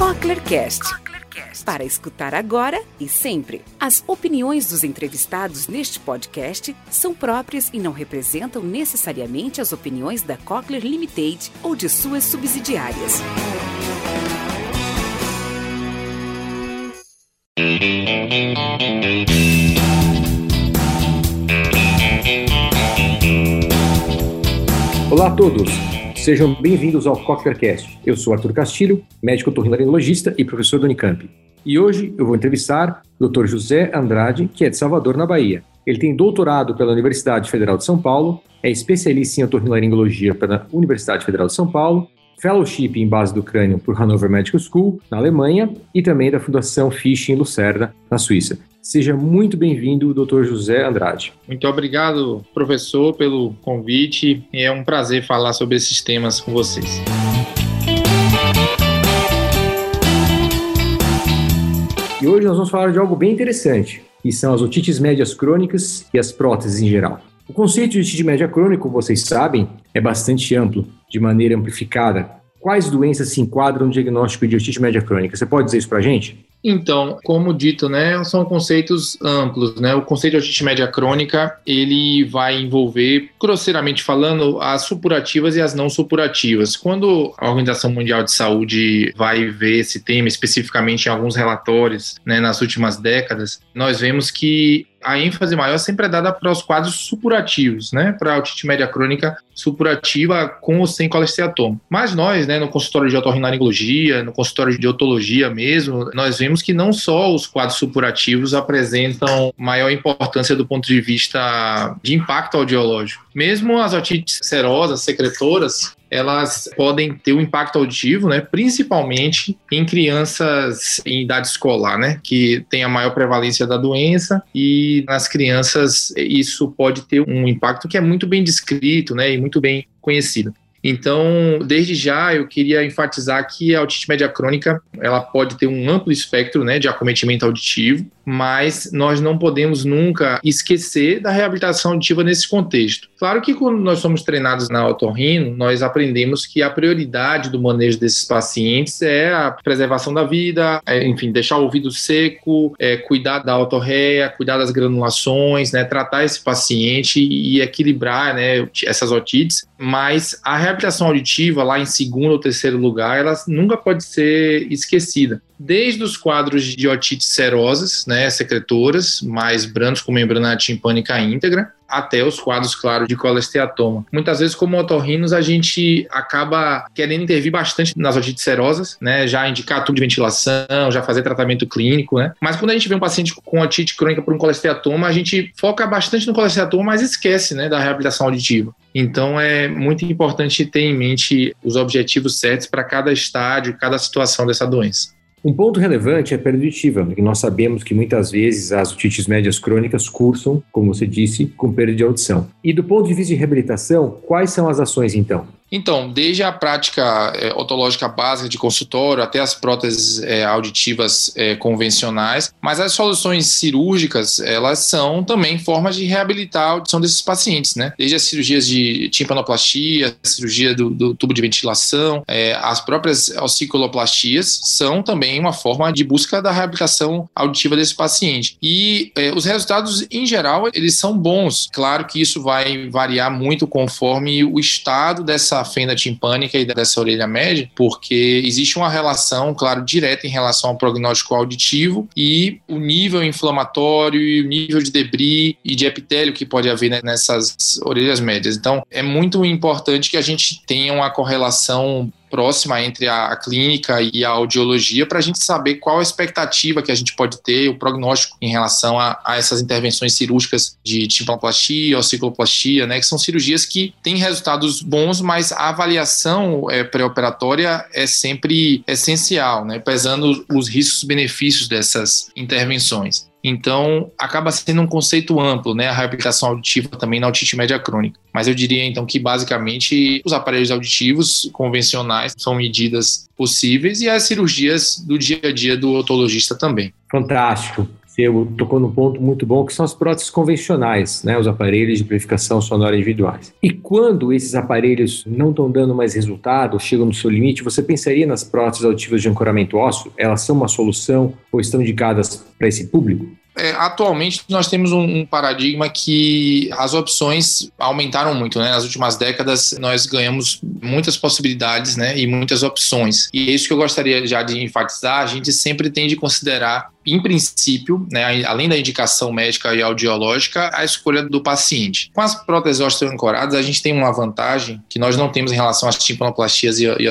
Cochlearcast. Para escutar agora e sempre. As opiniões dos entrevistados neste podcast são próprias e não representam necessariamente as opiniões da Cochlear Limited ou de suas subsidiárias. Olá a todos, sejam bem-vindos ao CochlearCast. Eu sou Arthur Castilho, médico otorrinolaringologista e professor do Unicamp. E hoje eu vou entrevistar o Dr. José Andrade, que é de Salvador, na Bahia. Ele tem doutorado pela Universidade Federal de São Paulo, é especialista em otorrinolaringologia pela Universidade Federal de São Paulo, fellowship em base do crânio por Hannover Medical School, na Alemanha, e também da Fundação Fisch em Lucerda, na Suíça. Seja muito bem-vindo, Dr. José Andrade. Muito obrigado, professor, pelo convite. É um prazer falar sobre esses temas com vocês. E hoje nós vamos falar de algo bem interessante, que são as otites médias crônicas e as próteses em geral. O conceito de otite média crônica, como vocês sabem, é bastante amplo, de maneira amplificada. Quais doenças se enquadram no diagnóstico de otite média crônica? Você pode dizer isso para a gente? Então, como dito, né, são conceitos amplos, né? O conceito de otite média crônica, ele vai envolver, grosseiramente falando, as supurativas e as não supurativas. Quando a Organização Mundial de Saúde vai ver esse tema especificamente em alguns relatórios, né, nas últimas décadas, nós vemos que a ênfase maior sempre é dada para os quadros supurativos, né? Para a otite média crônica supurativa com ou sem colesteatoma. Mas nós, né, no consultório de otorrinolaringologia, no consultório de otologia mesmo, nós vemos que não só os quadros supurativos apresentam maior importância do ponto de vista de impacto audiológico. Mesmo as otites serosas, secretoras, elas podem ter um impacto auditivo, né, principalmente em crianças em idade escolar, né, que tem a maior prevalência da doença e nas crianças isso pode ter um impacto que é muito bem descrito, né, e muito bem conhecido. Então, desde já, eu queria enfatizar que a otite média crônica ela pode ter um amplo espectro né, de acometimento auditivo, mas nós não podemos nunca esquecer da reabilitação auditiva nesse contexto. Claro que quando nós somos treinados na otorrino, nós aprendemos que a prioridade do manejo desses pacientes é a preservação da vida, é, enfim, deixar o ouvido seco, é, cuidar da otorreia, cuidar das granulações, né, tratar esse paciente e equilibrar né, essas otites, mas a reabilitação auditiva lá em segundo ou terceiro lugar, ela nunca pode ser esquecida desde os quadros de otites serosas, né, secretoras, mais brancos com membrana timpânica íntegra, até os quadros, claro, de colesteatoma. Muitas vezes, como otorrinos, a gente acaba querendo intervir bastante nas otites serosas, né, já indicar tubo de ventilação, já fazer tratamento clínico, né, mas quando a gente vê um paciente com otite crônica por um colesteatoma, a gente foca bastante no colesteatoma, mas esquece, né, da reabilitação auditiva. Então, é muito importante ter em mente os objetivos certos para cada estágio, cada situação dessa doença. Um ponto relevante é a perda auditiva, que nós sabemos que muitas vezes as otites médias crônicas cursam, como você disse, com perda de audição. E do ponto de vista de reabilitação, quais são as ações então? Então, desde a prática é, otológica básica de consultório até as próteses é, auditivas é, convencionais, mas as soluções cirúrgicas, elas são também formas de reabilitar a audição desses pacientes, né? Desde as cirurgias de timpanoplastia, cirurgia do, do tubo de ventilação, as próprias ossiculoplastias são também uma forma de busca da reabilitação auditiva desse paciente. E os resultados, em geral, eles são bons. Claro que isso vai variar muito conforme o estado dessa fenda timpânica e dessa orelha média, porque existe uma relação, claro, direta em relação ao prognóstico auditivo e o nível inflamatório e o nível de debris e de epitélio que pode haver né, nessas orelhas médias. Então, é muito importante que a gente tenha uma correlação próxima entre a, clínica e a audiologia para a gente saber qual a expectativa que a gente pode ter, o prognóstico em relação a, a essas intervenções cirúrgicas de timpanoplastia, ossicloplastia, né, que são cirurgias que têm resultados bons, mas a avaliação é, pré-operatória é sempre essencial, né, pesando os riscos-benefícios dessas intervenções. Então, acaba sendo um conceito amplo, né? A reabilitação auditiva também na otite média crônica. Mas eu diria, então, que basicamente os aparelhos auditivos convencionais são medidas possíveis e as cirurgias do dia a dia do otologista também. Fantástico. Você tocou num ponto muito bom, que são as próteses convencionais, né, os aparelhos de amplificação sonora individuais. E quando esses aparelhos não estão dando mais resultado, chegam no seu limite, você pensaria nas próteses auditivas de ancoramento ósseo? Elas são uma solução ou estão indicadas para esse público? É, atualmente nós temos um, um, paradigma que as opções aumentaram muito, né? Nas últimas décadas nós ganhamos muitas possibilidades, né? E muitas opções. E é isso que eu gostaria já de enfatizar. A gente sempre tem de considerar em princípio, né, além da indicação médica e audiológica, a escolha do paciente. Com as próteses osteoancoradas, a gente tem uma vantagem que nós não temos em relação às timpanoplastias e, e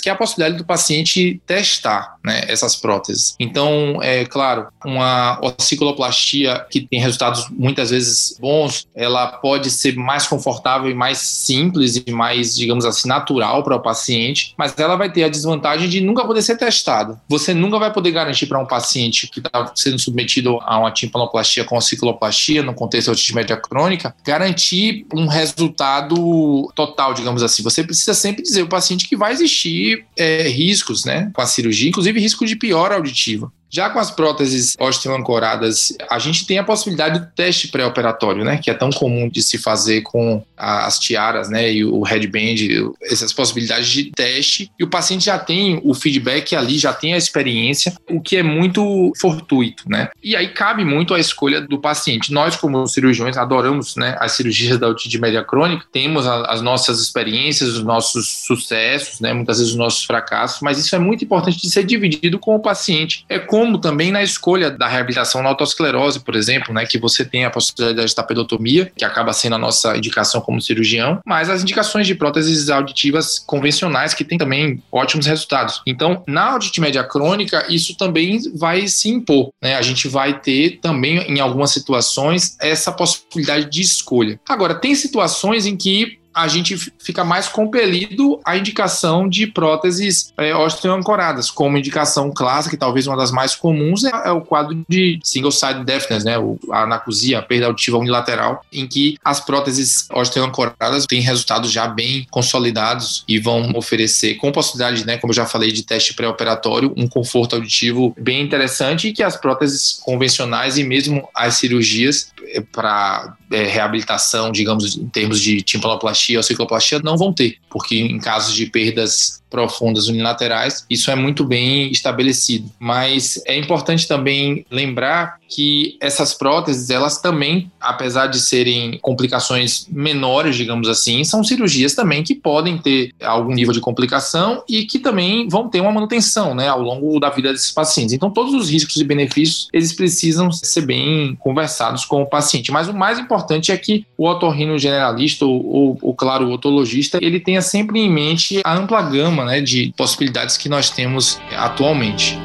que é a possibilidade do paciente testar né, essas próteses. Então, é claro, uma ossicloplastia que tem resultados muitas vezes bons, ela pode ser mais confortável e mais simples e mais, digamos assim, natural para o paciente, mas ela vai ter a desvantagem de nunca poder ser testada. Você nunca vai poder garantir para um paciente paciente que está sendo submetido a uma timpanoplastia com cicloplastia, no contexto de otite média crônica, garantir um resultado total, digamos assim. Você precisa sempre dizer ao paciente que vai existir é, riscos né, com a cirurgia, inclusive risco de piora auditiva. Já com as próteses osteoancoradas, a gente tem a possibilidade do teste pré-operatório, né, que é tão comum de se fazer com as tiaras, né, e o headband, essas possibilidades de teste, e o paciente já tem o feedback ali, já tem a experiência, o que é muito fortuito, né? E aí cabe muito a escolha do paciente. Nós, como cirurgiões, adoramos, né, as cirurgias da otite média crônica, temos as nossas experiências, os nossos sucessos, né, muitas vezes os nossos fracassos, mas isso é muito importante de ser dividido com o paciente. É com como também na escolha da reabilitação na autosclerose, por exemplo, né, que você tem a possibilidade da pedotomia, que acaba sendo a nossa indicação como cirurgião, mas as indicações de próteses auditivas convencionais, que tem também ótimos resultados. Então, na audite média crônica, isso também vai se impor. Né? A gente vai ter também, em algumas situações, essa possibilidade de escolha. Agora, tem situações em que a gente fica mais compelido à indicação de próteses é, osteoancoradas, como indicação clássica, talvez uma das mais comuns, é, é o quadro de single-side deafness, né, a anacusia, a perda auditiva unilateral, em que as próteses osteoancoradas têm resultados já bem consolidados e vão oferecer, com possibilidade, né, como eu já falei, de teste pré-operatório, um conforto auditivo bem interessante e que as próteses convencionais e mesmo as cirurgias é, para é, reabilitação, digamos, em termos de timpanoplastia ou cicloplastia, não vão ter, porque em casos de perdas profundas unilaterais, isso é muito bem estabelecido. Mas é importante também lembrar que essas próteses, elas também, apesar de serem complicações menores, digamos assim, são cirurgias também que podem ter algum nível de complicação e que também vão ter uma manutenção, né, ao longo da vida desses pacientes. Então, todos os riscos e benefícios, eles precisam ser bem conversados com o paciente. Mas o mais importante é que o otorrino generalista ou, ou, ou claro, o otologista, ele tenha sempre em mente a ampla gama né, de possibilidades que nós temos atualmente.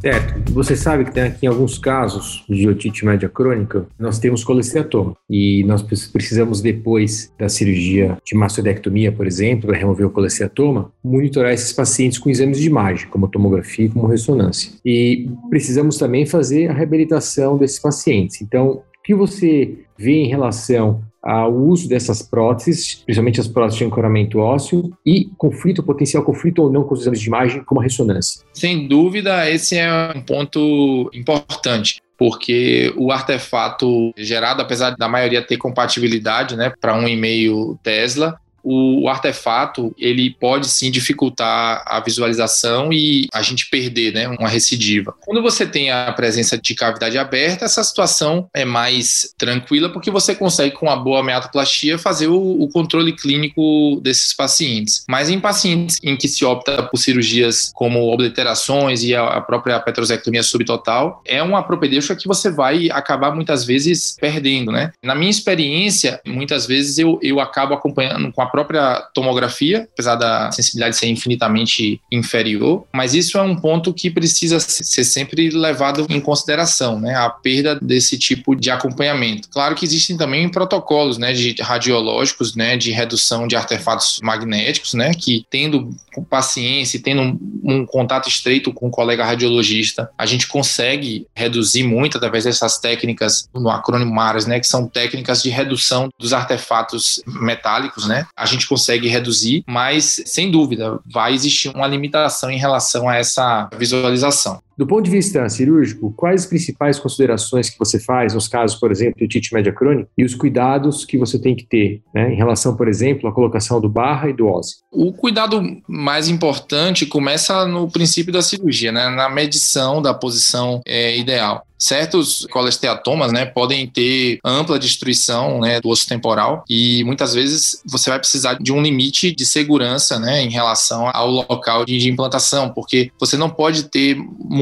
Certo. Você sabe que tem aqui alguns casos de otite média crônica, nós temos colesteatoma e nós precisamos depois da cirurgia de mastodectomia, por exemplo, para remover o colesteatoma, monitorar esses pacientes com exames de imagem, como tomografia e como ressonância. E precisamos também fazer a reabilitação desses pacientes. Então, que você vê em relação ao uso dessas próteses, principalmente as próteses de ancoramento ósseo, e conflito, potencial conflito ou não com os exames de imagem, como a ressonância? Sem dúvida, esse é um ponto importante porque o artefato gerado, apesar da maioria ter compatibilidade né, para 1,5 Tesla, o, artefato ele pode sim dificultar a visualização e a gente perder né, uma recidiva. Quando você tem a presença de cavidade aberta, essa situação é mais tranquila porque você consegue com a boa meatoplastia fazer o, o controle clínico desses pacientes. Mas em pacientes em que se opta por cirurgias como obliterações e a, a própria petrosectomia subtotal, é uma propedêutica que você vai acabar muitas vezes perdendo, né? Na minha experiência, muitas vezes eu, eu acabo acompanhando com a própria tomografia, apesar da sensibilidade ser infinitamente inferior, mas isso é um ponto que precisa ser sempre levado em consideração, né? A perda desse tipo de acompanhamento. Claro que existem também protocolos, né, de radiológicos, né, de redução de artefatos magnéticos, né, que tendo paciência e tendo um, um contato estreito com o colega radiologista, a gente consegue reduzir muito através dessas técnicas no acrônimo MARAS, né, que são técnicas de redução dos artefatos metálicos, né, a gente consegue reduzir, mas sem dúvida vai existir uma limitação em relação a essa visualização. Do ponto de vista cirúrgico, quais as principais considerações que você faz nos casos, por exemplo, de otite média crônica e os cuidados que você tem que ter né, em relação, por exemplo, à colocação do barra e do ósseo? O cuidado mais importante começa no princípio da cirurgia, né, na medição da posição é, ideal certos colesteatomas, né, podem ter ampla destruição, né, do osso temporal e muitas vezes você vai precisar de um limite de segurança, né, em relação ao local de implantação, porque você não pode ter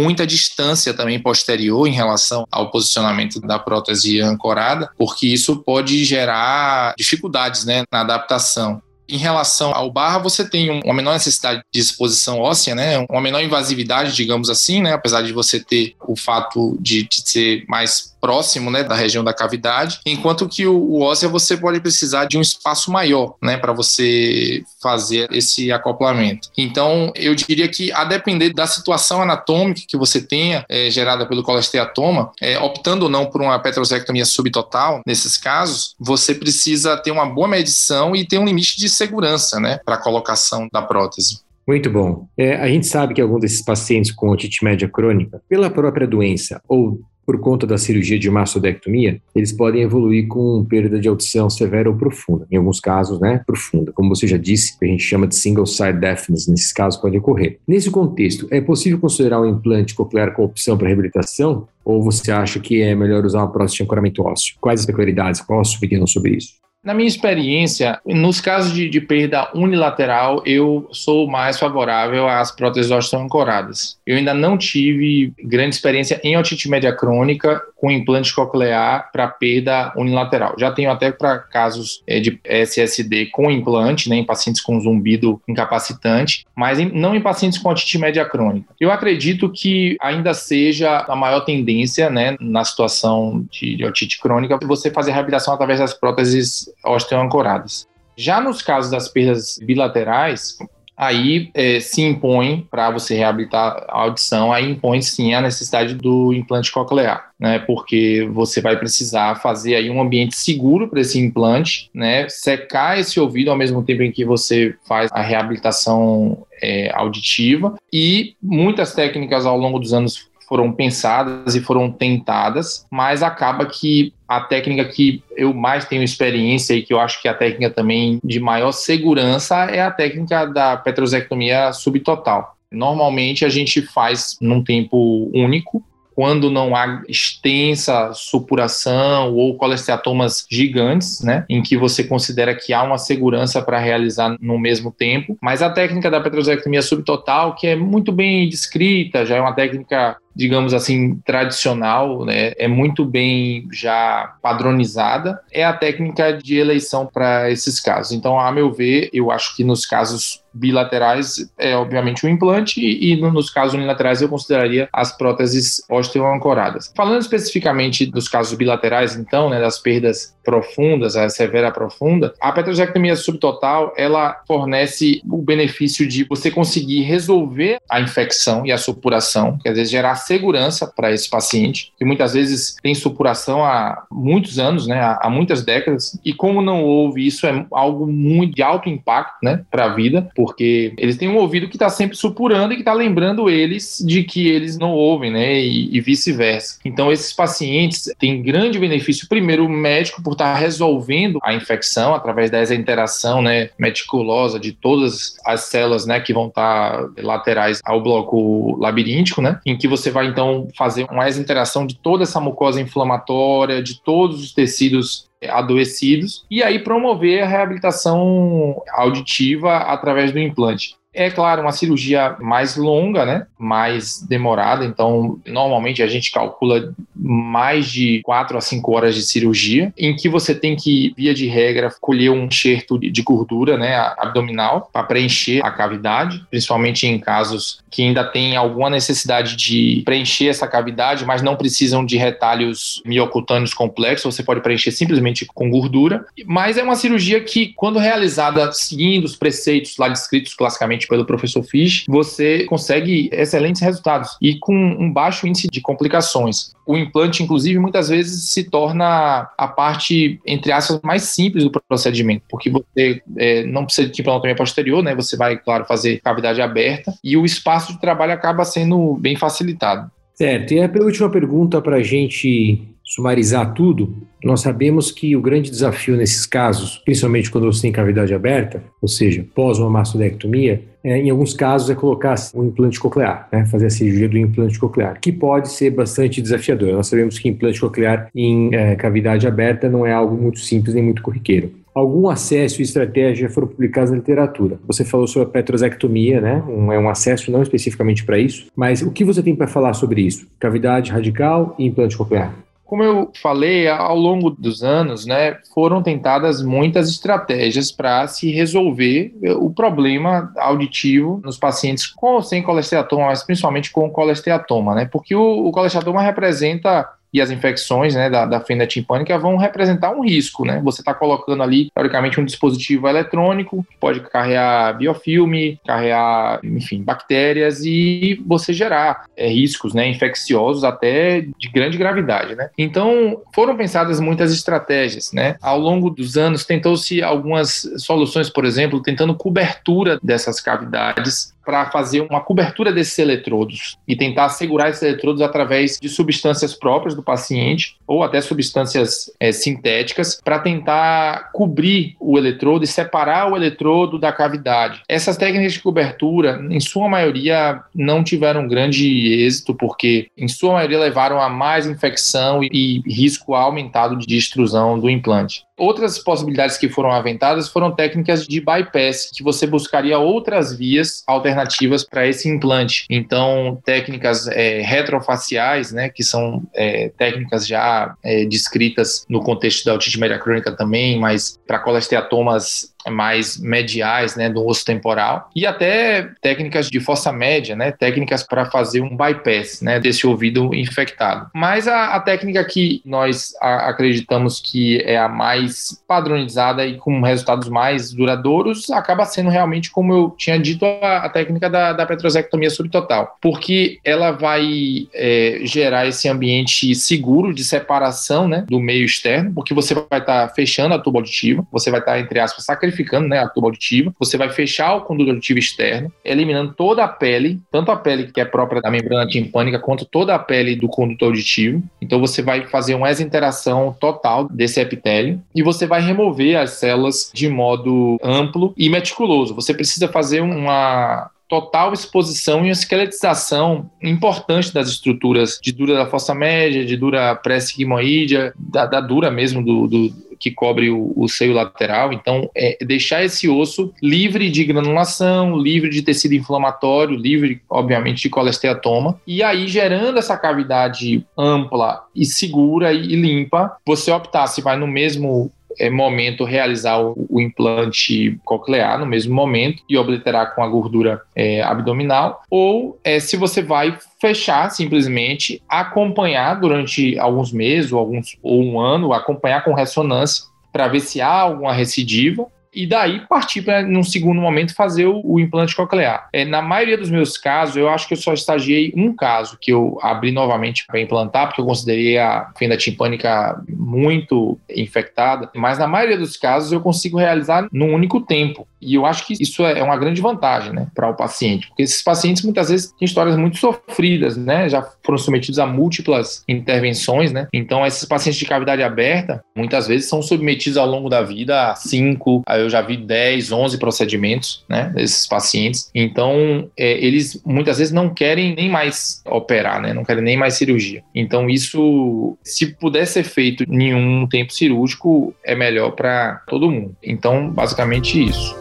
muita distância também posterior em relação ao posicionamento da prótese ancorada, porque isso pode gerar dificuldades, né, na adaptação. Em relação ao barra, você tem uma menor necessidade de exposição óssea, né? Uma menor invasividade, digamos assim, né? Apesar de você ter o fato de, de ser mais próximo, né, da região da cavidade, enquanto que o, o óssea você pode precisar de um espaço maior, né, para você fazer esse acoplamento. Então, eu diria que a depender da situação anatômica que você tenha é, gerada pelo colesteatoma, é, optando ou não por uma petrosectomia subtotal, nesses casos, você precisa ter uma boa medição e ter um limite de segurança, né, para a colocação da prótese. Muito bom. É, a gente sabe que alguns desses pacientes com otite média crônica, pela própria doença ou por conta da cirurgia de mastodectomia, eles podem evoluir com perda de audição severa ou profunda. Em alguns casos, né, profunda. Como você já disse, a gente chama de single-side deafness, nesses casos pode ocorrer. Nesse contexto, é possível considerar um implante coclear como opção para reabilitação? Ou você acha que é melhor usar uma prótese de ancoramento ósseo? Quais as peculiaridades? Qual a sua opinião sobre isso? Na minha experiência, nos casos de, de, perda unilateral, eu sou mais favorável às próteses osteoancoradas. Eu ainda não tive grande experiência em otite média crônica com implante coclear para perda unilateral. Já tenho até para casos é, de SSD com implante, né, em pacientes com zumbido incapacitante, mas em, não em pacientes com otite média crônica. Eu acredito que ainda seja a maior tendência, né, na situação de, de otite crônica, você fazer reabilitação através das próteses osteoancoradas. Já nos casos das perdas bilaterais, aí é, se impõe, para você reabilitar a audição, aí impõe sim a necessidade do implante coclear, né? Porque você vai precisar fazer aí um ambiente seguro para esse implante, né? Secar esse ouvido ao mesmo tempo em que você faz a reabilitação é, auditiva e muitas técnicas ao longo dos anos foram pensadas e foram tentadas, mas acaba que a técnica que eu mais tenho experiência e que eu acho que é a técnica também de maior segurança é a técnica da petrosectomia subtotal. Normalmente a gente faz num tempo único, quando não há extensa supuração ou colesteatomas gigantes, né, em que você considera que há uma segurança para realizar no mesmo tempo. Mas a técnica da petrosectomia subtotal, que é muito bem descrita, já é uma técnica digamos assim, tradicional, né, é muito bem já padronizada, é a técnica de eleição para esses casos. Então, a meu ver, eu acho que nos casos bilaterais é obviamente o implante e nos casos unilaterais eu consideraria as próteses osteoancoradas. Falando especificamente dos casos bilaterais, então, né, das perdas profundas, a severa profunda, a petrosectomia subtotal ela fornece o benefício de você conseguir resolver a infecção e a supuração, quer dizer, gerar segurança para esse paciente, que muitas vezes tem supuração há muitos anos, né, há muitas décadas, e como não houve, isso é algo muito de alto impacto, né, para a vida, porque eles têm um ouvido que está sempre supurando e que está lembrando eles de que eles não ouvem, né, e, e vice-versa. Então, esses pacientes têm grande benefício, primeiro, médico, por estar tá resolvendo a infecção através dessa interação, né, meticulosa de todas as células, né, que vão estar tá laterais ao bloco labiríntico, né, em que você vai então fazer uma interação de toda essa mucosa inflamatória, de todos os tecidos adoecidos e aí promover a reabilitação auditiva através do implante. É claro, uma cirurgia mais longa, né? Mais demorada. Então, normalmente a gente calcula mais de 4 a 5 horas de cirurgia, em que você tem que, via de regra, colher um enxerto de gordura, né? Abdominal, para preencher a cavidade, principalmente em casos que ainda tem alguma necessidade de preencher essa cavidade, mas não precisam de retalhos miocutâneos complexos. Você pode preencher simplesmente com gordura. Mas é uma cirurgia que, quando realizada seguindo os preceitos lá descritos classicamente pelo professor Fish, você consegue excelentes resultados e com um baixo índice de complicações. O implante, inclusive, muitas vezes se torna a parte, entre aspas, mais simples do procedimento, porque você é, não precisa de implantotomia posterior, né? Você vai, claro, fazer cavidade aberta e o espaço de trabalho acaba sendo bem facilitado. Certo. E a última pergunta para a gente sumarizar tudo, nós sabemos que o grande desafio nesses casos, principalmente quando você tem cavidade aberta, ou seja, pós uma mastodectomia, é, em alguns casos é colocar um implante coclear, né, fazer a cirurgia do implante coclear, que pode ser bastante desafiador. Nós sabemos que implante coclear em é, cavidade aberta não é algo muito simples nem muito corriqueiro. Algum acesso e estratégia foram publicados na literatura. Você falou sobre a petrosectomia, né? Um, é um acesso não especificamente para isso, mas o que você tem para falar sobre isso? Cavidade radical e implante coclear? Como eu falei, ao longo dos anos, né, foram tentadas muitas estratégias para se resolver o problema auditivo nos pacientes com ou sem colesteatoma, mas principalmente com colesteatoma, né? Porque o, o colesteatoma representa e as infecções né, da, da fenda timpânica vão representar um risco. Né? Você está colocando ali, teoricamente, um dispositivo eletrônico, que pode carregar biofilme, carregar, enfim, bactérias e você gerar é, riscos né, infecciosos até de grande gravidade. Né? Então, foram pensadas muitas estratégias. Né? Ao longo dos anos, tentou-se algumas soluções, por exemplo, tentando cobertura dessas cavidades para fazer uma cobertura desses eletrodos e tentar segurar esses eletrodos através de substâncias próprias do paciente ou até substâncias é, sintéticas para tentar cobrir o eletrodo e separar o eletrodo da cavidade. Essas técnicas de cobertura, em sua maioria, não tiveram grande êxito porque, em sua maioria, levaram a mais infecção e, e risco aumentado de extrusão do implante. Outras possibilidades que foram aventadas foram técnicas de bypass, que você buscaria outras vias alternativas para esse implante. Então, técnicas é, retrofaciais, né, que são é, técnicas já é, descritas no contexto da otite média crônica também, mas para colesteatomas mais mediais, né, do osso temporal, e até técnicas de força média, né, técnicas para fazer um bypass, né, desse ouvido infectado. Mas a, a técnica que nós a, acreditamos que é a mais padronizada e com resultados mais duradouros acaba sendo realmente, como eu tinha dito, a, a técnica da, da petrosectomia subtotal, porque ela vai é, gerar esse ambiente seguro de separação, né, do meio externo, porque você vai estar tá fechando a tuba auditiva, você vai estar, tá, entre aspas, sacrificando sacrificando né, a tuba auditiva. Você vai fechar o conduto auditivo externo, eliminando toda a pele, tanto a pele que é própria da membrana timpânica, quanto toda a pele do conduto auditivo. Então você vai fazer uma exinteração total desse epitélio e você vai remover as células de modo amplo e meticuloso. Você precisa fazer uma total exposição e esqueletização importante das estruturas de dura da fossa média, de dura pré-sigmoídea, da, da, dura mesmo do, do que cobre o, o, seio lateral. Então, é deixar esse osso livre de granulação, livre de tecido inflamatório, livre, obviamente, de colesteatoma. E aí, gerando essa cavidade ampla e segura e limpa, você optar se vai no mesmo é, momento realizar o, o, implante coclear no mesmo momento e obliterar com a gordura é, abdominal, ou é, se você vai fechar simplesmente, acompanhar durante alguns meses ou, alguns, ou um ano, acompanhar com ressonância para ver se há alguma recidiva e daí partir para, num segundo momento, fazer o, o, implante coclear. É, na maioria dos meus casos, eu acho que eu só estagiei um caso que eu abri novamente para implantar, porque eu considerei a fenda timpânica muito infectada, mas na maioria dos casos eu consigo realizar num único tempo. E eu acho que isso é uma grande vantagem, né, para o paciente, porque esses pacientes muitas vezes têm histórias muito sofridas, né, já foram submetidos a múltiplas intervenções, né. Então, esses pacientes de cavidade aberta, muitas vezes são submetidos ao longo da vida a 5, eu já vi 10, 11 procedimentos, né, desses pacientes. Então, é, eles muitas vezes não querem nem mais operar, né, não querem nem mais cirurgia. Então, isso, se puder ser feito em um tempo cirúrgico, é melhor para todo mundo. Então, basicamente isso.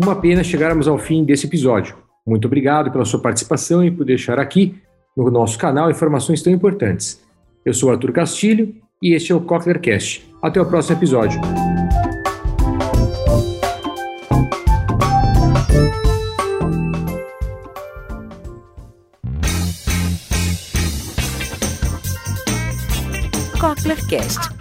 Uma pena chegarmos ao fim desse episódio. Muito obrigado pela sua participação e por deixar aqui no nosso canal informações tão importantes. Eu sou Arthur Castilho e este é o Cochlearcast. Até o próximo episódio. Cochlearcast.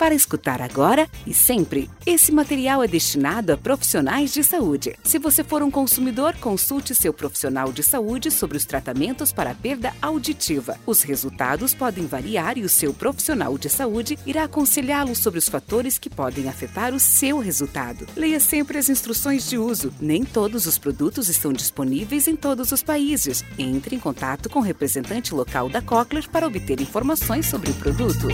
Para escutar agora e sempre. Esse material é destinado a profissionais de saúde. Se você for um consumidor, consulte seu profissional de saúde sobre os tratamentos para perda auditiva. Os resultados podem variar e o seu profissional de saúde irá aconselhá-lo sobre os fatores que podem afetar o seu resultado. Leia sempre as instruções de uso. Nem todos os produtos estão disponíveis em todos os países. Entre em contato com o representante local da Cochlear para obter informações sobre o produto.